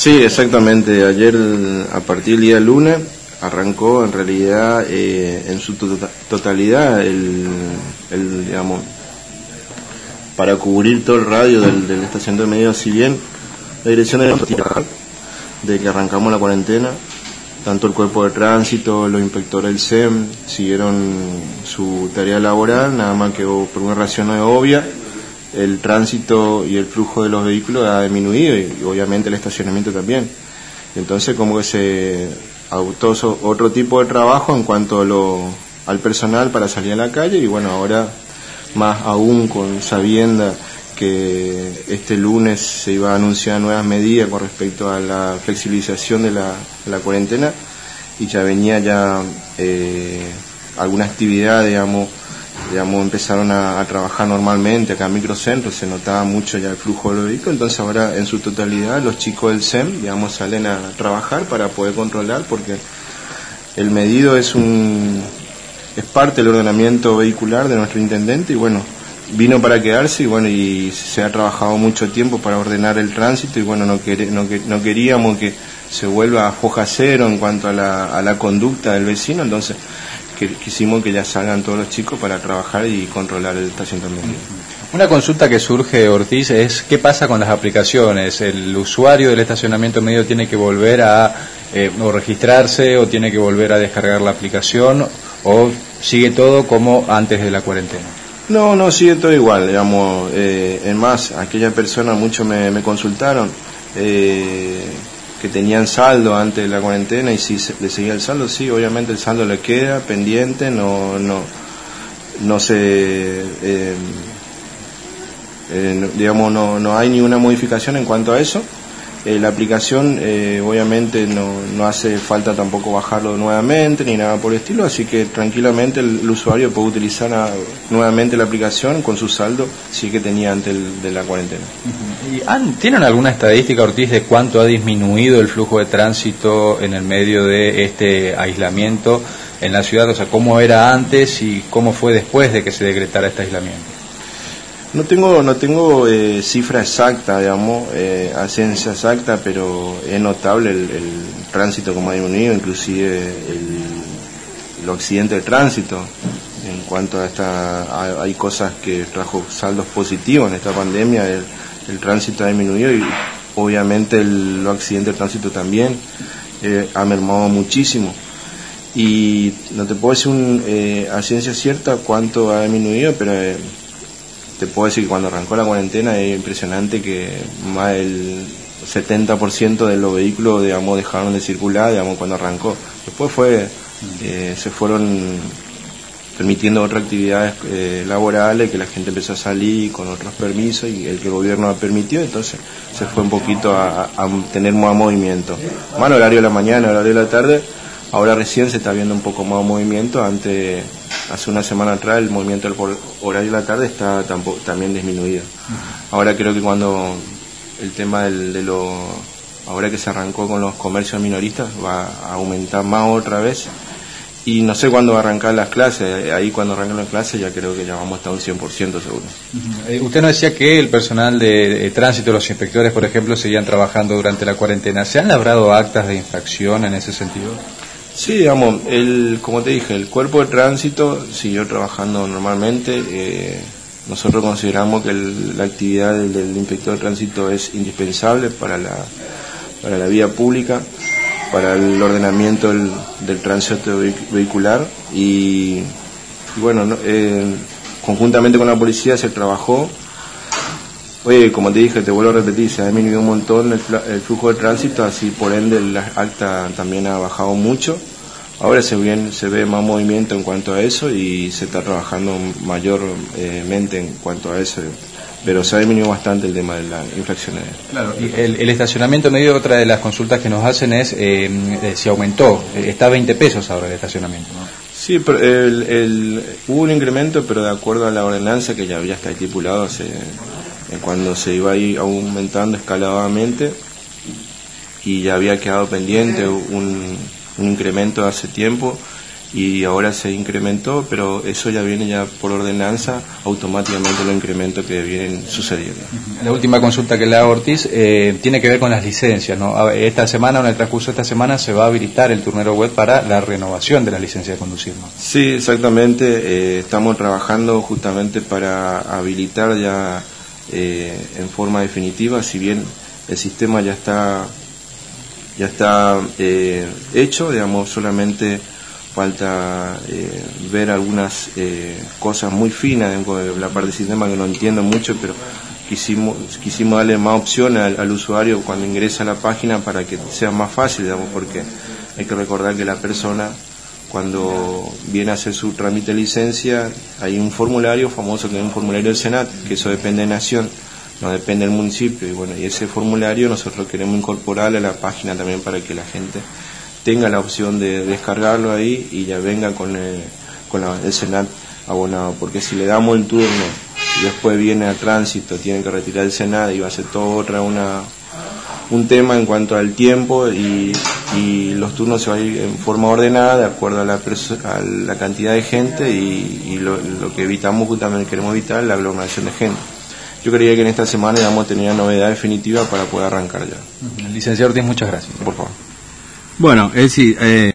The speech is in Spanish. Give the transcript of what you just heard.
Sí, exactamente. Ayer, a partir del día lunes, arrancó en realidad eh, en su tota-, totalidad el, el, digamos, para cubrir todo el radio del, de estación de medios, si bien la dirección de, de que arrancamos la cuarentena, tanto el cuerpo de tránsito, los inspectores del SEM siguieron su tarea laboral, nada más que por una razón obvia, el tránsito y el flujo de los vehículos ha disminuido y, obviamente el estacionamiento también. Entonces como que se adoptó otro tipo de trabajo en cuanto a lo, al personal para salir a la calle y bueno, ahora más aún con sabienda que este lunes se iba a anunciar nuevas medidas con respecto a la flexibilización de la, cuarentena y ya venía ya eh, alguna actividad, digamos, digamos, empezaron a, trabajar normalmente acá en microcentro, se notaba mucho ya el flujo de los vehículos, entonces ahora en su totalidad los chicos del SEM, digamos, salen a trabajar para poder controlar porque el medido es un es parte del ordenamiento vehicular de nuestro intendente y bueno, vino para quedarse y bueno, y se ha trabajado mucho tiempo para ordenar el tránsito y bueno, no, no, no queríamos que se vuelva a foja cero en cuanto a la, a la conducta del vecino, entonces quisimos que ya salgan todos los chicos para trabajar y controlar el estacionamiento. Una consulta que surge, Ortiz, es qué pasa con las aplicaciones. ¿El usuario del estacionamiento medio tiene que volver a eh, o registrarse o tiene que volver a descargar la aplicación o sigue todo como antes de la cuarentena? No, no, sigue todo igual, digamos. Eh, en más, aquella persona, muchos me, me consultaron. Eh, que tenían saldo antes de la cuarentena y si le seguía el saldo, sí, obviamente el saldo le queda pendiente, no, no, no se, eh, eh, digamos, no, no hay ninguna modificación en cuanto a eso. Eh, la aplicación eh, obviamente no, no, hace falta tampoco bajarlo nuevamente ni nada por el estilo, así que tranquilamente el, usuario puede utilizar nuevamente la aplicación con su saldo si que tenía antes de la cuarentena. ¿Y ¿Tienen alguna estadística, Ortiz, de cuánto ha disminuido el flujo de tránsito en el medio de este aislamiento en la ciudad? O sea, ¿cómo era antes y cómo fue después de que se decretara este aislamiento? No tengo, no tengo eh, cifra exacta, digamos, eh, ciencia exacta, pero es notable el, tránsito como ha disminuido, inclusive el, los accidentes de tránsito. En cuanto a esta, hay, cosas que trajo saldos positivos en esta pandemia, el, tránsito ha disminuido y obviamente los accidentes de tránsito también eh, ha mermado muchísimo. Y no te puedo decir un, eh, a ciencia cierta cuánto ha disminuido, pero eh, te puedo decir que cuando arrancó la cuarentena es impresionante que más del 70% de los vehículos dejaron de circular digamos cuando arrancó. Después fue eh, se fueron permitiendo otras actividades eh, laborales que la gente empezó a salir con otros permisos y el que el gobierno ha permitido entonces se fue un poquito a, tener más movimiento. Más horario de la mañana horario de la tarde ahora recién se está viendo un poco más movimiento. Antes hace una semana atrás el movimiento del horario de la tarde está también disminuido. Ahora creo que cuando el tema del, de lo ahora que se arrancó con los comercios minoristas va a aumentar más otra vez y no sé cuándo va a arrancar las clases, ahí cuando arranquen las clases ya creo que ya vamos a estar un 100% seguro. Eh, usted nos decía que el personal de, tránsito, los inspectores por ejemplo, seguían trabajando durante la cuarentena. ¿Se han labrado actas de infracción en ese sentido? Sí, digamos, el, como te dije, el cuerpo de tránsito siguió trabajando normalmente. Eh, nosotros consideramos que la actividad del, inspector de tránsito es indispensable para la, para la vía pública, para el ordenamiento del, tránsito vehicular y, bueno, eh, conjuntamente con la policía se trabajó Oye, como te dije, te vuelvo a repetir, se ha disminuido un montón el, flujo de tránsito, así por ende la acta también ha bajado mucho. Ahora se, bien, se ve más movimiento en cuanto a eso y se está trabajando mayormente en cuanto a eso, pero se ha disminuido bastante el tema de las infracciones. Claro, y el, estacionamiento medio, otra de las consultas que nos hacen es eh, eh si aumentó, eh, está a 20 pesos ahora el estacionamiento. ¿no? Sí, pero el, hubo un incremento, pero de acuerdo a la ordenanza que ya había está estipulado hace cuando se iba a ir aumentando escaladamente y ya había quedado pendiente un, incremento hace tiempo y ahora se incrementó, pero eso ya viene ya por ordenanza, automáticamente los incrementos que vienen sucediendo. La última consulta que le hago Ortiz eh, tiene que ver con las licencias. ¿no? Esta semana, en el transcurso de esta semana, se va a habilitar el turnero web para la renovación de la licencia de conducir. ¿no? Sí, exactamente. Eh, estamos trabajando justamente para habilitar ya eh, en forma definitiva, si bien el sistema ya está ya está hecho, digamos, solamente falta eh, ver algunas eh, cosas muy finas de la parte del sistema que no entiendo mucho, pero quisimos, quisimos darle más opciones al, usuario cuando ingresa a la página para que sea más fácil, digamos, porque hay que recordar que la persona cuando viene a hacer su trámite de licencia hay un formulario famoso que es un formulario del Senat, que eso depende de Nación, no depende del municipio, y bueno, y ese formulario nosotros queremos incorporarle a la página también para que la gente tenga la opción de descargarlo ahí y ya venga con el, con el Senat abonado, porque si le damos el turno y después viene a tránsito, tiene que retirar el Senat y va a ser todo otra una un tema en cuanto al tiempo y, y los turnos se van a ir en forma ordenada de acuerdo a la, a la cantidad de gente y, lo, lo, que evitamos justamente queremos evitar la aglomeración de gente. Yo creía que en esta semana íbamos a tener una novedad definitiva para poder arrancar ya. Licenciado Ortiz, muchas gracias. Por favor. Bueno, es decir, eh,